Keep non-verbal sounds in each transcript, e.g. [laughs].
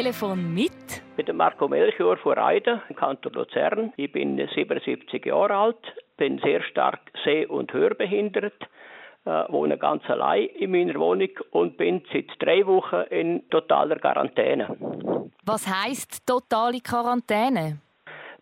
Telefon mit. Ich bin Marco Melchior von Reiden im Kanton Luzern. Ich bin 77 Jahre alt, bin sehr stark seh- und hörbehindert, äh, wohne ganz allein in meiner Wohnung und bin seit drei Wochen in totaler Quarantäne. Was heißt totale Quarantäne?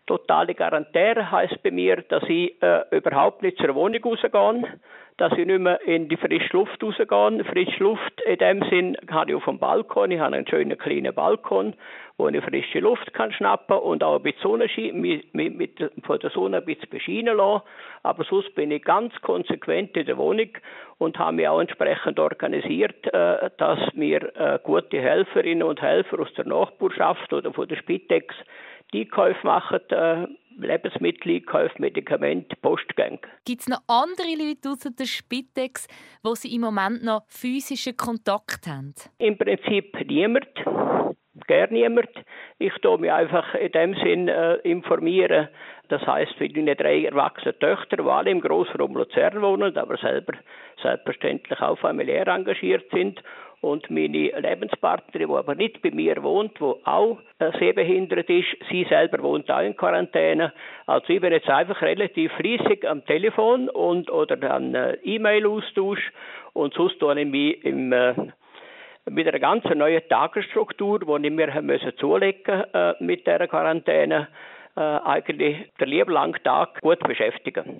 Totale Quarantäne heißt bei mir, dass ich äh, überhaupt nicht zur Wohnung rausgehe, dass ich nicht mehr in die frische Luft rausgehe. Frische Luft in dem Sinn habe ich auf dem Balkon. Ich habe einen schönen kleinen Balkon, wo ich frische Luft kann schnappen und auch ein bisschen Sonnenschein, mit, mit, von der Sonne ein bisschen bescheinen lassen. Aber sonst bin ich ganz konsequent in der Wohnung und habe mich auch entsprechend organisiert, äh, dass mir äh, gute Helferinnen und Helfer aus der Nachbarschaft oder von der Spitex die Einkäufe machen, äh, Lebensmitteleinkäufe, Medikamente, Postgänge. Gibt es noch andere Leute außer der Spitex, wo Sie im Moment noch physischen Kontakt haben? Im Prinzip niemand. Gar niemand. Ich tue mich einfach in dem Sinn äh, informieren. Das heißt, für meine drei erwachsenen Töchter, die alle im Grossraum Luzern wohnen, aber selber selbstverständlich auch familiär engagiert sind und meine Lebenspartnerin, die aber nicht bei mir wohnt, die auch äh, sehbehindert ist, sie selber wohnt auch in Quarantäne. Also ich bin jetzt einfach relativ riesig am Telefon und oder an äh, E-Mail-Austausch und sonst tue ich mich im äh, mit einer ganz neuen Tagesstruktur, die ich mir müssen zulegen äh, mit der Quarantäne, äh, eigentlich der lieben langen Tag gut beschäftigen.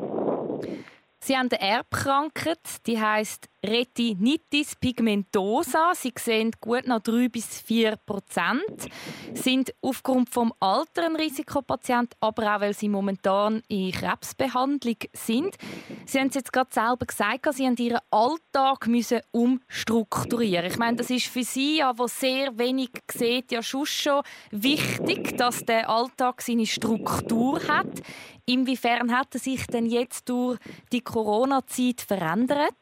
Sie haben eine Erbkrankheit, die heißt Retinitis pigmentosa. Sie sehen gut nach 3 bis 4 Prozent, sind aufgrund vom Alter ein Risikopatient, aber auch weil sie momentan in Krebsbehandlung sind. Sie haben es jetzt gerade selber gesagt, Sie haben Ihren Alltag müssen umstrukturieren. Ich meine, das ist für Sie, ja, wo sehr wenig sieht, ja schon schon wichtig, dass der Alltag seine Struktur hat. Inwiefern hat er sich denn jetzt durch die Corona-Zeit verändert?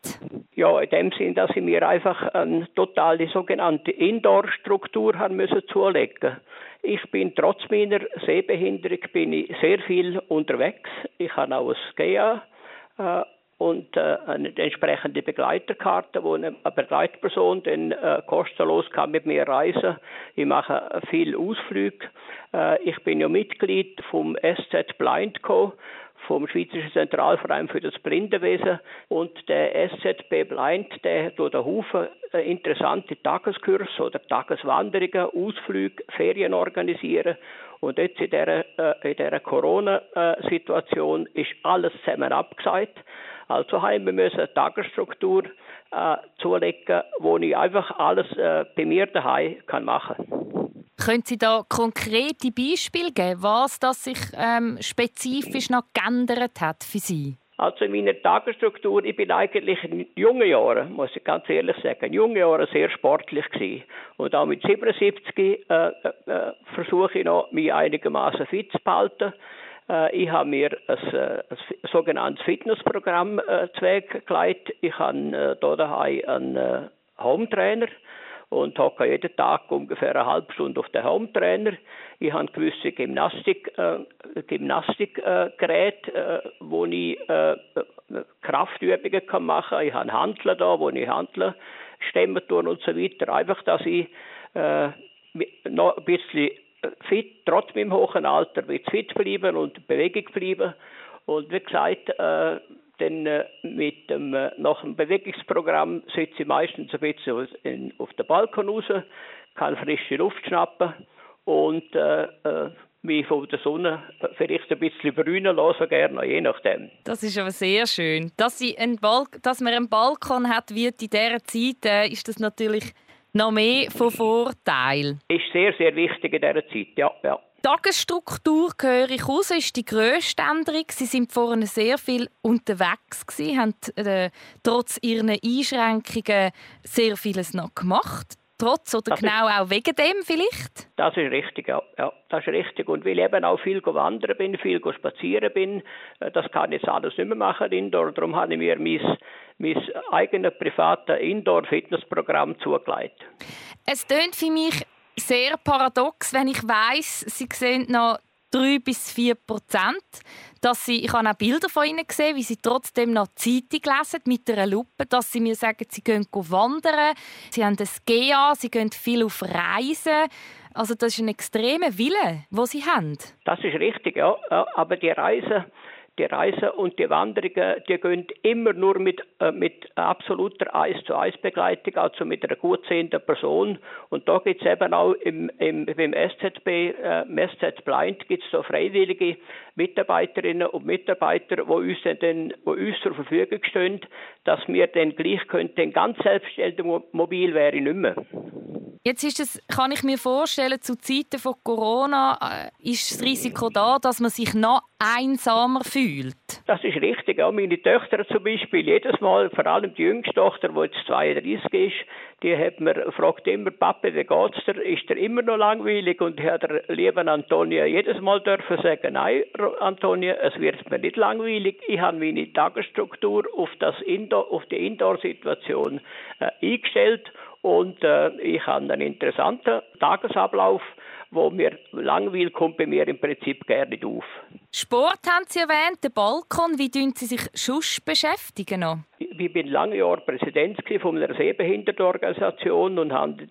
Ja, in dem Sinn, dass ich mir einfach eine totale sogenannte Indoor-Struktur haben müssen zulegen. Ich bin trotz meiner Sehbehinderung bin ich sehr viel unterwegs. Ich habe auch ein GEA äh, und äh, eine entsprechende Begleiterkarte, wo eine Begleitperson dann äh, kostenlos kann mit mir reisen. Ich mache viel Ausflüge. Äh, ich bin ja Mitglied vom SZ Blind Co vom Schweizerischen Zentralverein für das Blindenwesen und der SZB Blind, der tut einen Haufen äh, interessante Tageskurse oder Tageswanderungen, Ausflüge, Ferien organisieren und jetzt in dieser, äh, dieser Corona-Situation ist alles zusammen abgesagt. Also haben wir müssen eine Tagesstruktur äh, zulegen, wo ich einfach alles äh, bei mir daheim kann machen können Sie da konkrete Beispiele geben, was das sich ähm, spezifisch noch geändert hat für Sie? Also in meiner Tagesstruktur, ich bin eigentlich in jungen Jahren, muss ich ganz ehrlich sagen, in jungen Jahren sehr sportlich gewesen. Und auch mit 77 äh, äh, äh, versuche ich noch, mich einigermaßen fit zu behalten. Äh, ich habe mir ein, äh, ein sogenanntes Fitnessprogramm äh, zweckgelegt. Ich habe äh, hier einen äh, Hometrainer und hocke jeden Tag ungefähr eine halbe Stunde auf den Hometrainer. Ich habe gewisse Gymnastik, äh, Gymnastikgeräte, äh, wo ich äh, Kraftübungen kann machen kann. Ich habe Handler da, wo ich Handler stemmen tun und so weiter. Einfach, dass ich äh, noch ein bisschen fit, trotz meinem hohen Alter, fit bleiben und Bewegung bleiben. Und wie gesagt, äh, denn äh, mit dem, äh, nach dem Bewegungsprogramm sitze ich meistens ein bisschen auf dem Balkon raus, kann frische Luft schnappen und äh, äh, mich von der Sonne vielleicht ein bisschen brünen lassen, gerne, je nachdem. Das ist aber sehr schön. Dass, sie einen Balk dass man einen Balkon hat, wird in dieser Zeit, äh, ist das natürlich noch mehr von Vorteil. Ist sehr, sehr wichtig in dieser Zeit, ja. ja. Tagesstruktur höre ich raus, ist die grösste Änderung. Sie sind vorhin sehr viel unterwegs gewesen, haben äh, trotz ihren Einschränkungen sehr vieles noch gemacht. Trotz oder das genau ist, auch wegen dem vielleicht? Das ist richtig, ja. ja. Das ist richtig. Und weil ich eben auch viel wandern bin, viel spazieren bin, äh, das kann ich jetzt alles nicht mehr machen indoor. Darum habe ich mir mein, mein eigenes privates Indoor-Fitnessprogramm zugelegt. Es tönt für mich sehr paradox, wenn ich weiß, sie sehen noch drei bis vier Prozent. Dass sie, ich habe auch Bilder von ihnen gesehen, wie sie trotzdem noch Zeitung lesen mit einer Lupe, dass sie mir sagen, sie gehen wandern, sie haben das GA, sie gehen viel auf Reisen. Also das ist ein extremer Wille, wo Sie haben. Das ist richtig, ja. Aber die Reise die Reisen und die Wanderungen, die gehen immer nur mit, äh, mit absoluter Eis-zu-Eis-Begleitung, also mit einer gut sehenden Person. Und da gibt es eben auch im, im, beim SZB, äh, SZ Blind, gibt es so freiwillige Mitarbeiterinnen und Mitarbeiter, die uns, dann, wo uns zur Verfügung stehen, dass wir dann gleich könnten, ganz selbstständig mobil wäre ich nicht mehr. Jetzt ist es, kann ich mir vorstellen, zu Zeiten von Corona äh, ist das Risiko da, dass man sich noch einsamer fühlt. Das ist richtig. Auch meine Töchter zum Beispiel, jedes Mal, vor allem die jüngste Tochter, die jetzt 32 ist, die hat mir, fragt immer, Papa, wie geht's dir? Ist dir immer noch langweilig? Und hat der lieben Antonia jedes Mal dürfen sagen, nein, Antonia, es wird mir nicht langweilig. Ich habe meine Tagesstruktur auf, das Indoor, auf die Indoor-Situation äh, eingestellt und äh, ich habe einen interessanten Tagesablauf, wo mir langweilig kommt bei mir im Prinzip gerne nicht auf. Sport haben Sie erwähnt, den Balkon. Wie tun Sie sich sonst beschäftigen noch? Ich bin lange Jahre Präsident von einer Sehbehindertenorganisation und habe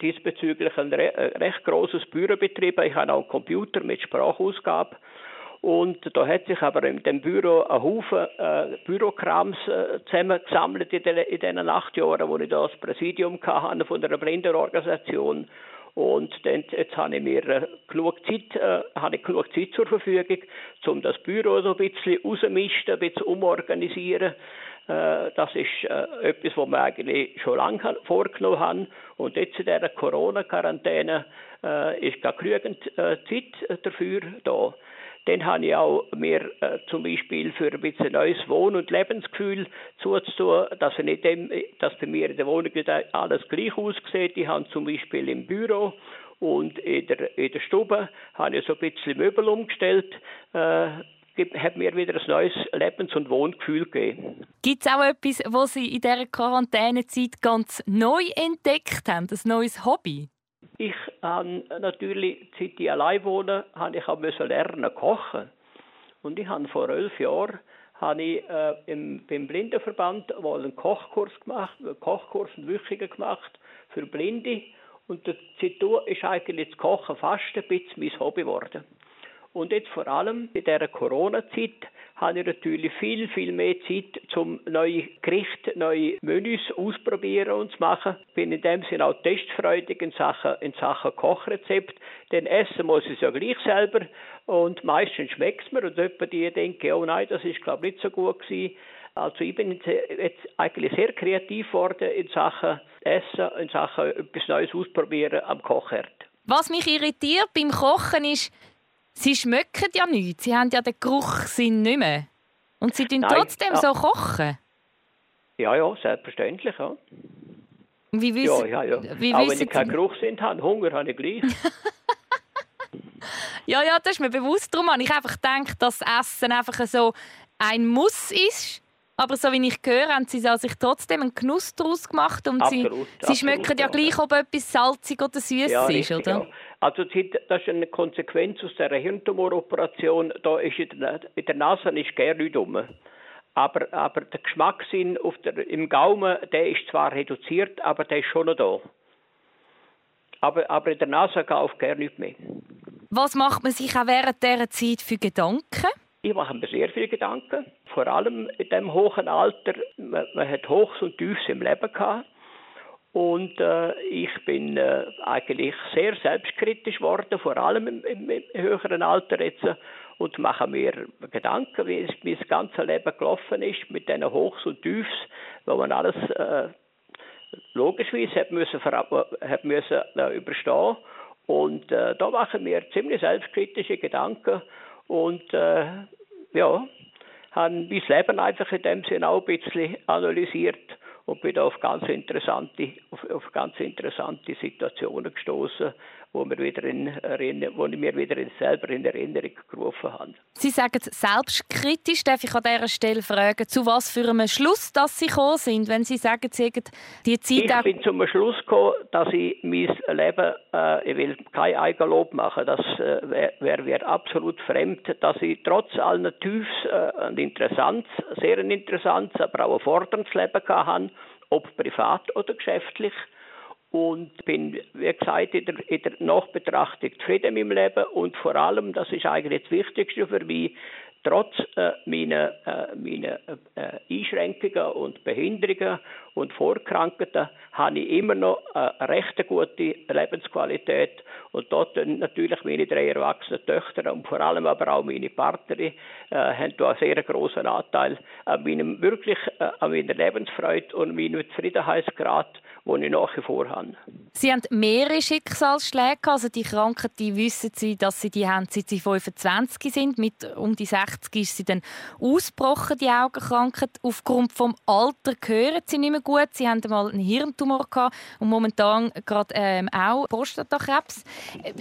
diesbezüglich ein recht großes Büro betrieben. Ich habe auch einen Computer mit Sprachausgabe. Und da hat sich aber in dem Büro ein Haufen äh, Bürokrams äh, zusammengesammelt in, in diesen acht Jahren, wo ich da das Präsidium hatte von einer Blindenorganisation. Und dann, jetzt habe ich mir äh, genug, Zeit, äh, habe ich genug Zeit zur Verfügung, um das Büro so ein bisschen rausmisten, ein bisschen umorganisieren. Äh, das ist äh, etwas, was wir eigentlich schon lange vorgenommen haben. Und jetzt in dieser Corona-Quarantäne äh, ist gar genügend äh, Zeit dafür da. Dann habe ich auch mir äh, zum Beispiel für ein bisschen neues Wohn- und Lebensgefühl zuzutun, dass, er nicht dem, dass bei mir in der Wohnung nicht alles gleich aussieht. Ich habe zum Beispiel im Büro und in der, in der Stube habe ich so ein bisschen Möbel umgestellt. Äh, hat mir wieder ein neues Lebens- und Wohngefühl gegeben. Gibt es auch etwas, was Sie in dieser Quarantänezeit ganz neu entdeckt haben, ein neues Hobby? Ich habe natürlich, seit ich allein wohne, habe ich auch lernen kochen. Und ich habe vor elf Jahren habe ich äh, im, beim Blindenverband einen Kochkurs gemacht, einen Kochkurs und Wüchungen gemacht für Blinde. Und seitdem ist eigentlich das Kochen fast ein bisschen mein Hobby geworden. Und jetzt vor allem in dieser Corona-Zeit habe ich natürlich viel, viel mehr Zeit, um neue Gerichte, neue Menüs ausprobieren und zu machen. Bin in dem Sinne auch testfreudig in Sachen, in Sachen Kochrezept. Denn essen muss ich es ja gleich selber und meistens schmeckt es mir und jemand die denken, oh nein, das ist glaube ich nicht so gut gewesen. Also ich bin jetzt eigentlich sehr kreativ geworden in Sachen Essen, in Sachen etwas Neues ausprobieren am Kochherd. Was mich irritiert beim Kochen ist, Sie schmecken ja nichts. Sie haben ja den Geruchssinn nicht mehr. Und sie tun trotzdem ja. so kochen. Ja, ja, selbstverständlich, ja. Wie wissen, ja, ja, ja. Wie Auch wenn ich keinen Geruchssinn habe, Hunger habe ich gleich. [laughs] [laughs] ja, ja, das ist mir bewusst. Darum habe ich einfach gedacht, dass Essen einfach so ein Muss ist. Aber so wie ich höre, haben sie sich trotzdem einen Genuss daraus gemacht und absolut, sie, sie schmecken ja gleich, ob etwas salzig oder süß ja, ist, oder? Also das ist eine Konsequenz aus der Hirntumoroperation. Da ist in der, Nase ist gar nichts rum. Aber, aber der Geschmackssinn der, im Gaumen, der ist zwar reduziert, aber der ist schon noch da. Aber, aber in der Nase kauft gar nichts mehr. Was macht man sich auch während dieser Zeit für Gedanken? Ich mache mir sehr viele Gedanken. Vor allem in dem hohen Alter. Man, man hat Hochs und Tiefs im Leben gehabt. Und äh, ich bin äh, eigentlich sehr selbstkritisch geworden, vor allem im, im, im höheren Alter jetzt, und mache mir Gedanken, wie es mein ganzes Leben gelaufen ist, mit diesen Hochs und Tiefs, wo man alles äh, logischerweise hat müssen, hat müssen äh, überstehen. Und äh, da machen wir ziemlich selbstkritische Gedanken und äh, ja, haben mein Leben einfach in dem Sinne auch ein bisschen analysiert und bin auf ganz interessante, auf, auf ganz interessante Situationen gestoßen, wo, wir wieder in, wo ich mir wieder selber in Erinnerung gerufen habe. Sie sagen selbstkritisch, darf ich an dieser Stelle fragen, zu was für einem Schluss dass Sie gekommen sind, wenn Sie sagen, Sie haben die Zeit... Ich bin zum Schluss gekommen, dass ich mein Leben, äh, ich will kein Eigenlob machen, das äh, wäre wär absolut fremd, dass ich trotz allen Tiefs äh, ein interessantes, sehr interessantes, aber auch ein forderndes Leben hatte, ob privat oder geschäftlich und bin, wie gesagt, in der, in der Nachbetrachtung zufrieden mit dem Leben und vor allem, das ist eigentlich das Wichtigste für mich, trotz äh, meiner, äh, meiner äh, Einschränkungen und Behinderungen und Vorkrankheiten habe ich immer noch eine recht gute Lebensqualität. Und dort natürlich meine drei erwachsenen Töchter und vor allem aber auch meine Partnerin äh, haben da einen sehr großen Anteil an meinem wirklich äh, an meiner Lebensfreude und meinem Zufriedenheitsgrad, den ich nach wie. Sie haben mehrere Schicksalsschläge, also die Krankheit, die wissen Sie, dass Sie die haben, seit Sie 25 sind. Mit um die 60 ist sie dann ausgebrochen, die Augenkrankheit. Aufgrund vom Alter gehören Sie nicht mehr gut. Sie haben mal einen Hirntumor gehabt und momentan gerade ähm, auch Prostatakrebs.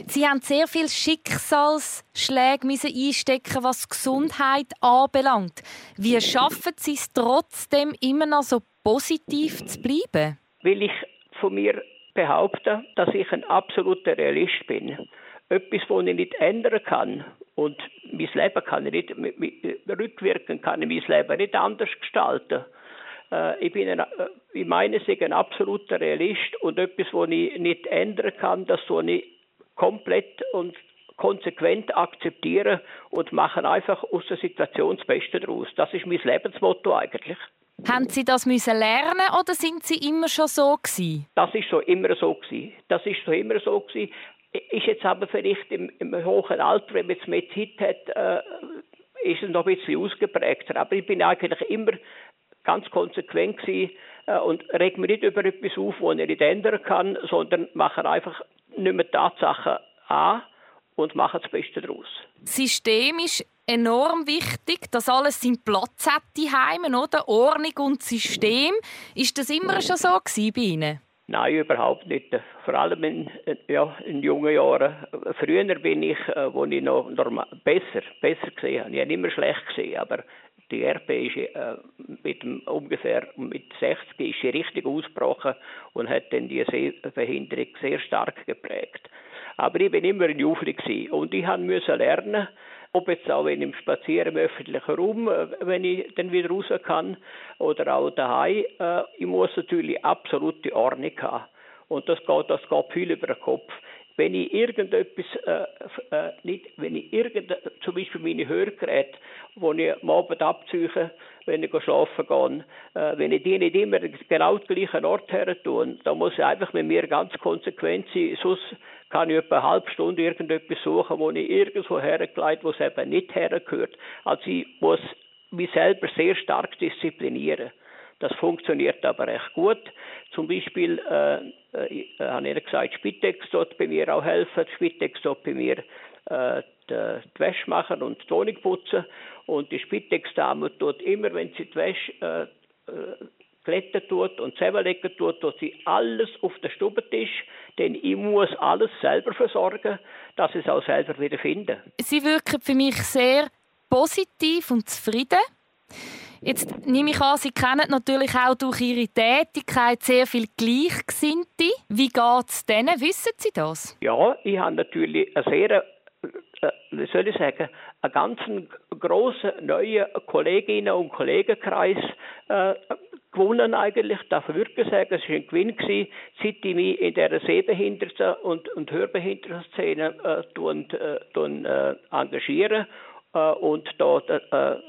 Sie haben sehr viele Schicksalsschläge müssen einstecken, was Gesundheit anbelangt. Wie schaffen Sie es trotzdem immer noch so positiv zu bleiben? Weil ich von mir behaupte, dass ich ein absoluter Realist bin. Etwas, das ich nicht ändern kann und mein Leben kann ich nicht rückwirken, kann ich mein Leben nicht anders gestalten. Äh, ich bin ein, äh, ich meine, ich bin ein absoluter Realist und etwas, was ich nicht ändern kann, das soll ich komplett und konsequent akzeptieren und machen einfach aus der Situation das Beste daraus. Das ist mein Lebensmotto eigentlich. Haben Sie das müssen lernen oder sind Sie immer schon so gewesen? Das ist so immer so gewesen. Das ist so immer so gewesen. Ist jetzt aber vielleicht im, im hohen Alter, wenn man jetzt mehr Zeit hat, äh, ist es noch ein bisschen ausgeprägter. Aber ich bin eigentlich immer ganz konsequent gewesen, äh, und reg mich nicht über etwas auf, das ich nicht ändern kann, sondern mache einfach nicht mehr Tatsachen an und mache das Beste daraus. System ist enorm wichtig, dass alles seinen Platz hat Heimen, oder? Ordnung und System. Ist das immer schon so bei Ihnen? Nein, überhaupt nicht. Vor allem in, ja, in jungen Jahren. Früher bin ich, äh, wo ich noch normal, besser, besser gesehen. Ich habe immer schlecht gesehen, aber die RP ist äh, mit dem, ungefähr mit 60 ist sie richtig ausgebrochen und hat dann die Sehbehinderung sehr stark geprägt. Aber ich bin immer ein Jufri und ich musste lernen, ob jetzt auch wenn im Spazieren im öffentlichen Raum, äh, wenn ich dann wieder raus kann, oder auch daheim, äh, ich muss natürlich absolute Ordnung haben. Und das geht, das geht viel über den Kopf wenn ich irgendetwas äh, äh, nicht, wenn ich irgend, zum Beispiel meine Hörgeräte, die ich am Abend abziehe, wenn ich schlafen gehe, äh, wenn ich die nicht immer genau den gleichen Ort her tue, dann muss ich einfach mit mir ganz konsequent sein, sonst kann ich etwa eine halbe Stunde irgendetwas suchen, wo ich irgendwo hergelegt, wo es eben nicht hergehört. Also ich muss mich selber sehr stark disziplinieren. Das funktioniert aber recht gut. Zum Beispiel äh, äh, habe ich gesagt, Spitex dort bei mir auch helfen. Spitex dort bei mir äh, die, die Wäsche machen und die Wohnung putzen. Und die Spitex-Dame tut immer, wenn sie die Wäsche äh, äh, glätten tut und zusammenlegen tut, tut sie alles auf den Stubentisch, denn ich muss alles selber versorgen, dass ich es auch selber wieder finde. Sie wirken für mich sehr positiv und zufrieden. Jetzt nehme ich an, Sie kennen natürlich auch durch Ihre Tätigkeit sehr viel Gleichgesinnte. Wie geht es denen? Wissen Sie das? Ja, ich habe natürlich eine sehr, äh, wie soll ich sagen, einen ganz grossen neuen Kolleginnen- und Kollegenkreis äh, gewonnen eigentlich, darf ich wirklich sagen, es war ein Gewinn gewesen, seit ich mich in dieser Sehbehinderten- und, und Hörbehindertenszene äh, äh, tun, äh, engagiere äh, und da äh,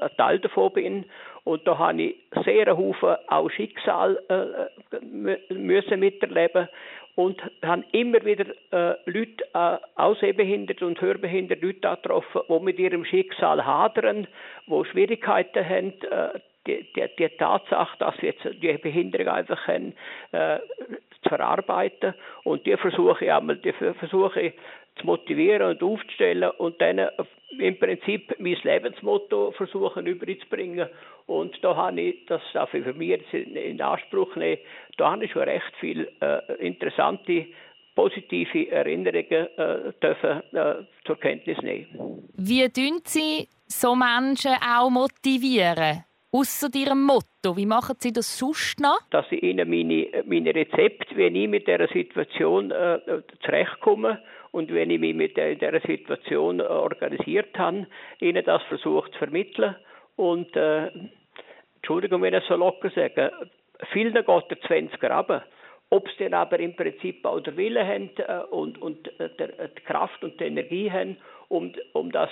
ein Teil davon bin. Und da habe ich sehr Haufen auch Schicksal äh, müssen miterleben und habe immer wieder äh, Leute, äh, auch sehbehinderte und hörbehinderte Leute getroffen, die mit ihrem Schicksal hadern, die Schwierigkeiten haben, äh, die, die, die, Tatsache, dass sie jetzt die Behinderung einfach können, äh, zu verarbeiten. Und die versuche ich einmal, die versuche ich zu motivieren und aufzustellen und dann im Prinzip mein Lebensmotto versuchen überzubringen. Und da habe ich, das darf ich für mich in Anspruch nehmen, da habe ich schon recht viele äh, interessante positive Erinnerungen äh, dürfen, äh, zur Kenntnis nehmen. Wie tun Sie so Menschen auch motivieren? Ausser Ihrem Motto, wie machen Sie das sonst noch? Dass ich Ihnen meine, meine Rezepte, wie ich mit dieser Situation äh, zurechtkomme und wenn ich mich mit in dieser Situation äh, organisiert habe, Ihnen das versucht zu vermitteln. Und, äh, Entschuldigung, wenn ich so locker sage, vielen geht der 20er runter. ob sie dann aber im Prinzip auch den Willen haben äh, und, und äh, der, die Kraft und die Energie haben, um, um das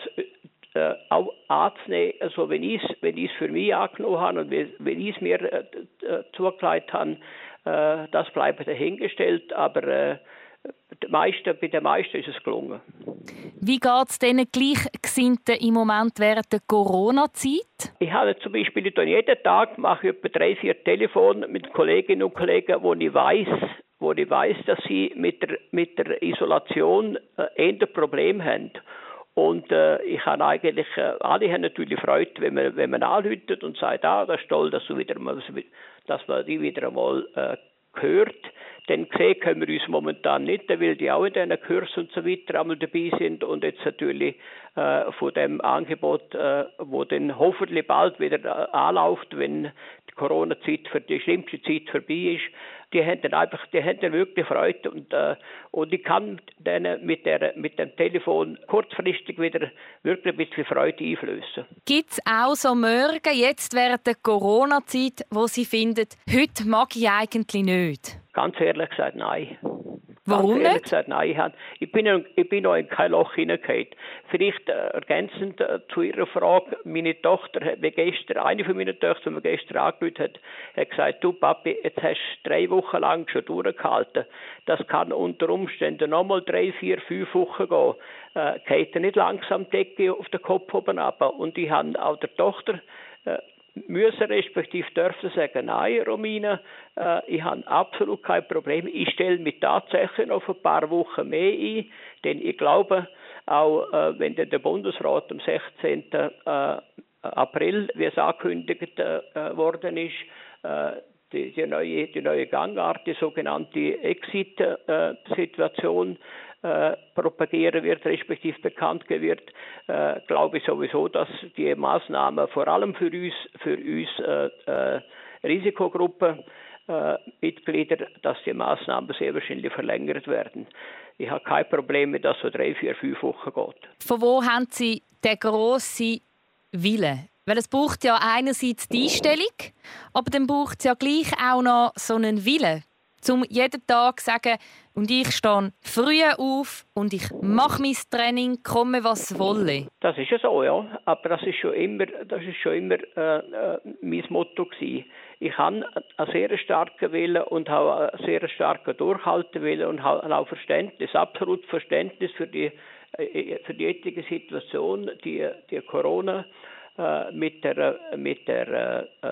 äh, auch anzunehmen, also wenn ich es wenn für mich angenommen habe und wenn ich es mir äh, äh, zugelegt habe, äh, das bleibt dahingestellt, aber äh, meisten, bei den meisten ist es gelungen. Wie geht es diesen Gleichgesinnten im Moment während der Corona-Zeit? Ich habe zum Beispiel jeden Tag mache ich etwa drei, vier Telefone mit Kolleginnen und Kollegen, wo ich weiß, wo ich weiß, dass sie mit der, mit der Isolation äh, eher Problem haben. Und äh, ich habe eigentlich, äh, alle haben natürlich Freude, wenn man, wenn man anruft und sagt, ah, das ist toll, dass, du wieder mal, dass man die wieder einmal äh, hört. Denn sehen können wir uns momentan nicht, weil die auch in diesen Kursen und so weiter einmal dabei sind und jetzt natürlich äh, von dem Angebot, äh, wo dann hoffentlich bald wieder äh, anläuft, wenn Corona-Zeit für die schlimmste Zeit vorbei ist, die haben dann einfach, die haben dann wirklich Freude und, äh, und ich kann denen mit, der, mit dem Telefon kurzfristig wieder wirklich ein bisschen Freude einflößen. Gibt es auch so Morgen jetzt während der Corona-Zeit, wo Sie finden, heute mag ich eigentlich nicht? Ganz ehrlich gesagt, nein. Warum Ganz nicht? Gesagt, nein, ich, hab, ich, bin, ich bin noch in kein Loch hineingefallen. Vielleicht ergänzend äh, zu Ihrer Frage, meine Tochter hat mir gestern, eine von meinen Töchtern, die mir gestern angerufen hat, hat gesagt, du Papi, jetzt hast du drei Wochen lang schon durchgehalten. Das kann unter Umständen nochmal drei, vier, fünf Wochen gehen. Äh, geht nicht langsam die Decke auf den Kopf oben ab. Und ich habe auch der Tochter äh, müssen respektive dürfen sagen, nein, Romina, äh, ich habe absolut kein Problem. Ich stelle mich tatsächlich noch ein paar Wochen mehr ein, denn ich glaube, auch äh, wenn der Bundesrat am 16. Äh, April, wie es angekündigt äh, worden ist, äh, die, die, neue, die neue Gangart, die sogenannte Exit-Situation, äh, propagieren wird, respektive bekannt wird, äh, glaube ich sowieso, dass die Maßnahmen vor allem für uns, für uns äh, äh Risikogruppen äh, Mitglieder, dass die Maßnahmen sehr wahrscheinlich verlängert werden. Ich habe kein Problem, wenn das so drei, vier, fünf Wochen geht. Von wo haben Sie den grossen Willen? Weil es braucht ja einerseits die Einstellung, aber dann braucht es ja gleich auch noch so einen Willen um jeden Tag zu sagen, und ich stehe früh auf und ich mache mein Training, komme was wolle. Das ist ja so, ja. Aber das ist schon immer, das ist schon immer äh, äh, mein Motto gewesen. Ich habe einen sehr starken Willen und habe einen sehr starken Durchhaltewillen und habe auch Verständnis, absolut Verständnis für die äh, für die jetzige Situation, die, die Corona äh, mit der, mit der äh,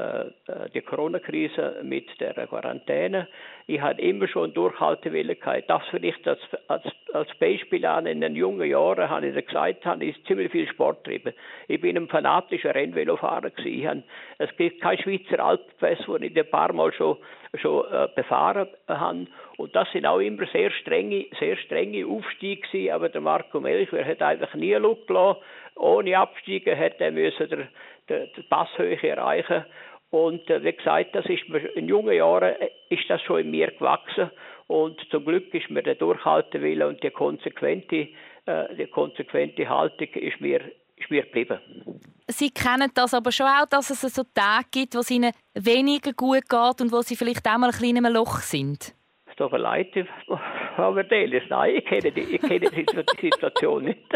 äh, der Corona-Krise, mit der Quarantäne. Ich hatte immer schon Durchhaltewilligkeit. Das vielleicht als, als, als Beispiel an. In den jungen Jahren habe ich gesagt, habe ich ziemlich viel Sport getrieben. Ich bin ein fanatischer Rennvelofahrer gewesen. Es gibt kein Schweizer Alpfest, wo ich ein paar Mal schon schon äh, befahren habe. Und das sind auch immer sehr strenge, sehr strenge Aufstiege gewesen, aber der Marco Melchior hat einfach nie Luft gelassen. Ohne Abstiege hätte er müssen der, der, der Passhöhe erreichen. Und äh, wie gesagt, das ist mir, in jungen Jahren äh, ist das schon in mir gewachsen. Und zum Glück ist mir der Durchhaltewille und die konsequente, äh, die konsequente Haltung ist mir, ist mir geblieben. Sie kennen das aber schon auch, dass es so Tage gibt, wo es Ihnen weniger gut geht und wo Sie vielleicht auch mal ein kleines Loch sind? Es tut mir leid, [laughs] aber Delis, nein, ich kenne die, ich kenne die Situation nicht. [laughs]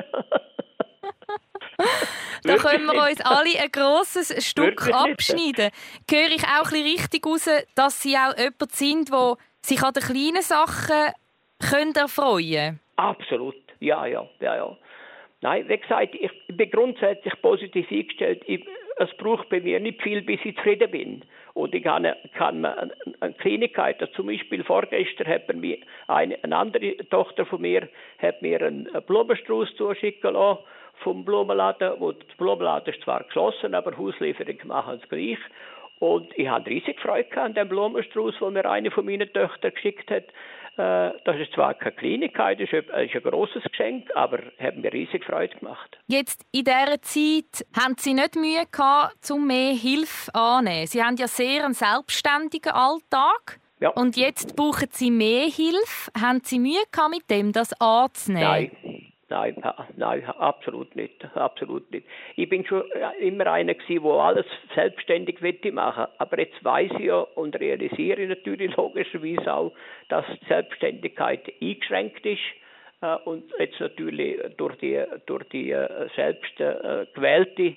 da können wir uns alle ein grosses Stück abschneiden. Höre ich auch ein richtig raus, dass Sie auch jemand sind, der sich an den kleinen Sachen erfreuen können? Absolut, ja, ja, ja, ja. Nein, wie gesagt, ich bin grundsätzlich positiv eingestellt. Es braucht bei mir nicht viel, bis ich zufrieden bin. Und ich kann, kann eine, Kleinigkeit, zum Beispiel vorgestern hat mir eine, eine andere Tochter von mir hat mir einen Blumenstrauß zuschicken lassen vom Blumenladen. Wo der Blumenladen ist zwar geschlossen, aber Hauslieferung machen es gleich. Und ich hatte riesig Freude an dem Blumenstrauß, den mir eine von meinen Töchtern geschickt hat. Äh, das ist zwar keine Kleinigkeit, das ist ein, großes Geschenk, aber hat mir riesig Freude gemacht. Jetzt in dieser Zeit haben Sie nicht Mühe gehabt, um mehr Hilfe anzunehmen. Sie haben ja sehr einen selbstständigen Alltag. Ja. Und jetzt brauchen Sie mehr Hilfe. Haben Sie Mühe gehabt mit dem, das anzunehmen? Nein. Nein, nein, absolut nicht, absolut nicht. Ich bin schon immer einer gewesen, der alles selbstständig machen aber jetzt weiß ich ja und realisiere natürlich logischerweise auch, dass Selbstständigkeit eingeschränkt ist äh, und jetzt natürlich durch die, durch die äh, selbst äh, gewählte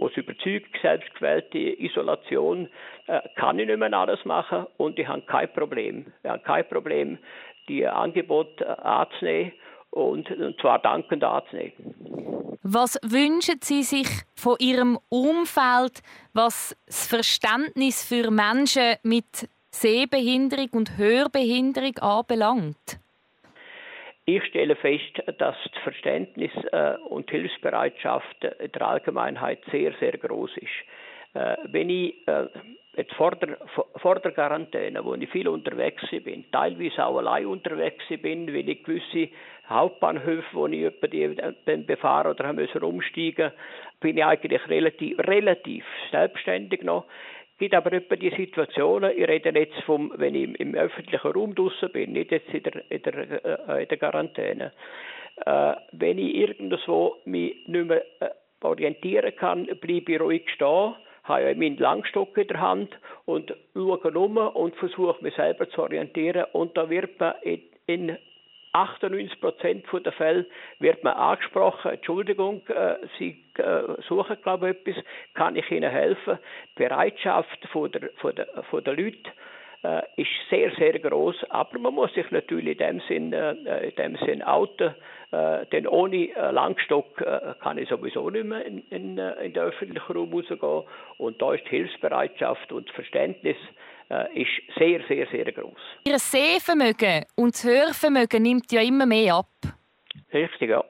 aus Überzeugung selbst gewählte Isolation kann ich nicht mehr alles machen und ich habe kein Problem. Ich habe kein Problem, die Angebote anzunehmen und, und zwar dankend anzunehmen. Was wünschen Sie sich von Ihrem Umfeld, was das Verständnis für Menschen mit Sehbehinderung und Hörbehinderung anbelangt? Ich stelle fest, dass das Verständnis äh, und Hilfsbereitschaft der Allgemeinheit sehr, sehr groß ist. Äh, wenn ich äh, jetzt vor der, vor der Quarantäne, wo ich viel unterwegs bin, teilweise auch allein unterwegs bin, weil ich gewisse Hauptbahnhöfe, wo ich über die dann befahren oder müssen umsteigen, bin ich eigentlich relativ, relativ selbstständig noch. Es gibt aber etwa die Situationen, ich rede jetzt vom, wenn ich im, öffentlichen Raum draußen bin, nicht jetzt in der, in der, äh, in der Quarantäne, äh, wenn ich irgendwo mich nicht mehr äh, orientieren kann, bleibe ich ruhig stehen, habe ja meinen Langstock in der Hand und schaue um und versuche mich selber zu orientieren und da wird man in, in 98 Prozent der Fälle wird man angesprochen, Entschuldigung, äh, Sie äh, suchen, glaube ich, etwas, kann ich Ihnen helfen? Die Bereitschaft von der, von der, von der Leute äh, ist sehr, sehr groß. Aber man muss sich natürlich in dem Sinn, in dem Sinn outen, denn ohne äh, Langstock äh, kann ich sowieso nicht mehr in, in, äh, in den öffentlichen Raum rausgehen. Und da ist die Hilfsbereitschaft und das Verständnis äh, ist sehr, sehr, sehr groß. Ihr Sehvermögen und das Hörvermögen nimmt ja immer mehr ab. Richtig, ja.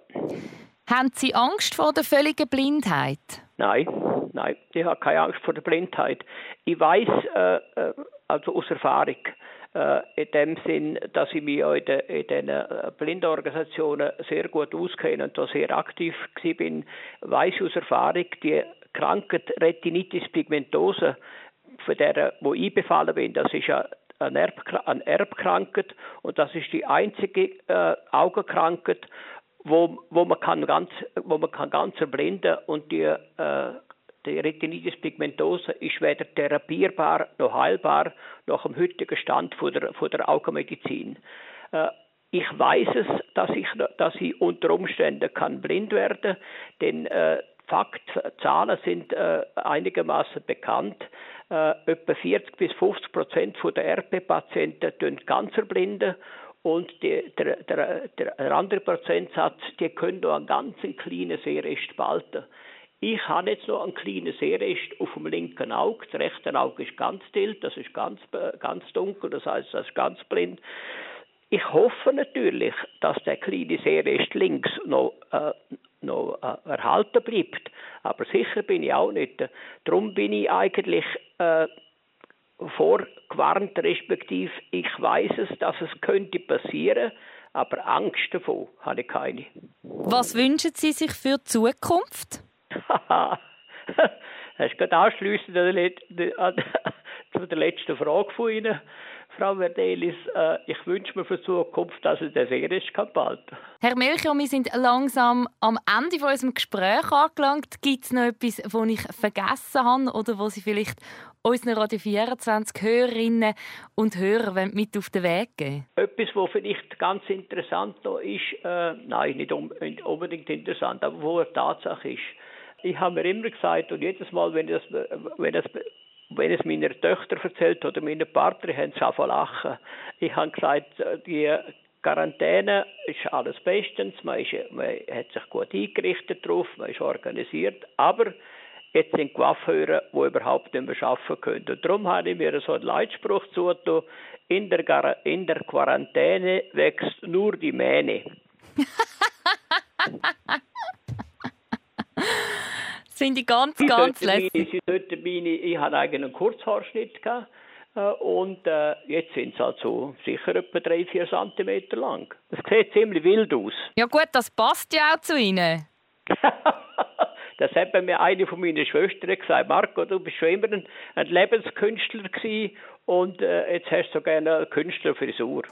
Haben Sie Angst vor der völligen Blindheit? Nein, nein, ich habe keine Angst vor der Blindheit. Ich weiß, äh, äh also aus Erfahrung, äh, in dem Sinn, dass ich mich in in den äh, Blindorganisationen sehr gut auskenne und da sehr aktiv bin, weiß aus Erfahrung, die Krankheit Retinitis pigmentosa, von der wo ich befallen bin, das ist ja eine, Erb, eine Erbkrankheit und das ist die einzige äh, Augenkrankheit, wo, wo man kann ganz, wo man kann ganz erblinden und die äh, die Retinitis pigmentosa ist weder therapierbar noch heilbar nach dem heutigen Stand von der, von der Augenmedizin. Äh, ich weiß es, dass ich, dass ich unter Umständen kann blind werden, denn äh, Fakt, Zahlen sind äh, einigermaßen bekannt. Äh, etwa 40 bis 50 Prozent der RP-Patienten tun ganz erblinden und die, der, der, der, andere Prozentsatz, die können nur einen ganz kleinen Sehrest behalten. Ich habe jetzt noch einen kleinen Sehrest auf dem linken Auge. Das rechte Auge ist ganz tilt, das ist ganz, ganz dunkel, das heißt, das ist ganz blind. Ich hoffe natürlich, dass der kleine Seerest links noch, äh, noch äh, erhalten bleibt. Aber sicher bin ich auch nicht. Darum bin ich eigentlich äh, vorgewarnt, respektive ich weiß es, dass es könnte passieren, aber Angst davon habe ich keine. Was wünschen Sie sich für die Zukunft? [laughs] das ist gerade anschliessend [laughs] zu der letzten Frage von Ihnen. Frau Verdelis, äh, ich wünsche mir für die Zukunft, dass es der Seerisch kann behalten Herr Melchior, wir sind langsam am Ende von unserem Gespräch angelangt. Gibt es noch etwas, was ich vergessen habe oder was Sie vielleicht unseren Radio 24 Hörerinnen und Hörern mit auf den Weg geben Etwas, was vielleicht ganz interessant ist, äh, nein, nicht unbedingt interessant, aber wo eine Tatsache ist, ich habe mir immer gesagt, und jedes Mal, wenn das, wenn das wenn es meiner Töchter erzählt oder meiner Partner, haben sie angefangen lachen. Ich habe gesagt, die Quarantäne ist alles bestens, man, ist, man hat sich gut eingerichtet drauf, man ist organisiert, aber jetzt sind Coiffeure, die überhaupt nicht mehr arbeiten können. Und darum habe ich mir so einen Leitspruch zugetan, in der, in der Quarantäne wächst nur die Mähne. [laughs] Finde ich ganz, sie ganz lässig. Meine, ich hatte eigentlich einen Kurzhaarschnitt gehabt, äh, und äh, jetzt sind sie also sicher etwa 3-4 cm lang. Das sieht ziemlich wild aus. [laughs] Ja gut, das passt ja auch zu Ihnen. das hat mir eine von meinen Schwestern gesagt. Marco, du bist schon immer ein, ein Lebenskünstler gewesen und äh, jetzt hast du gerne eine Künstlerfrisur.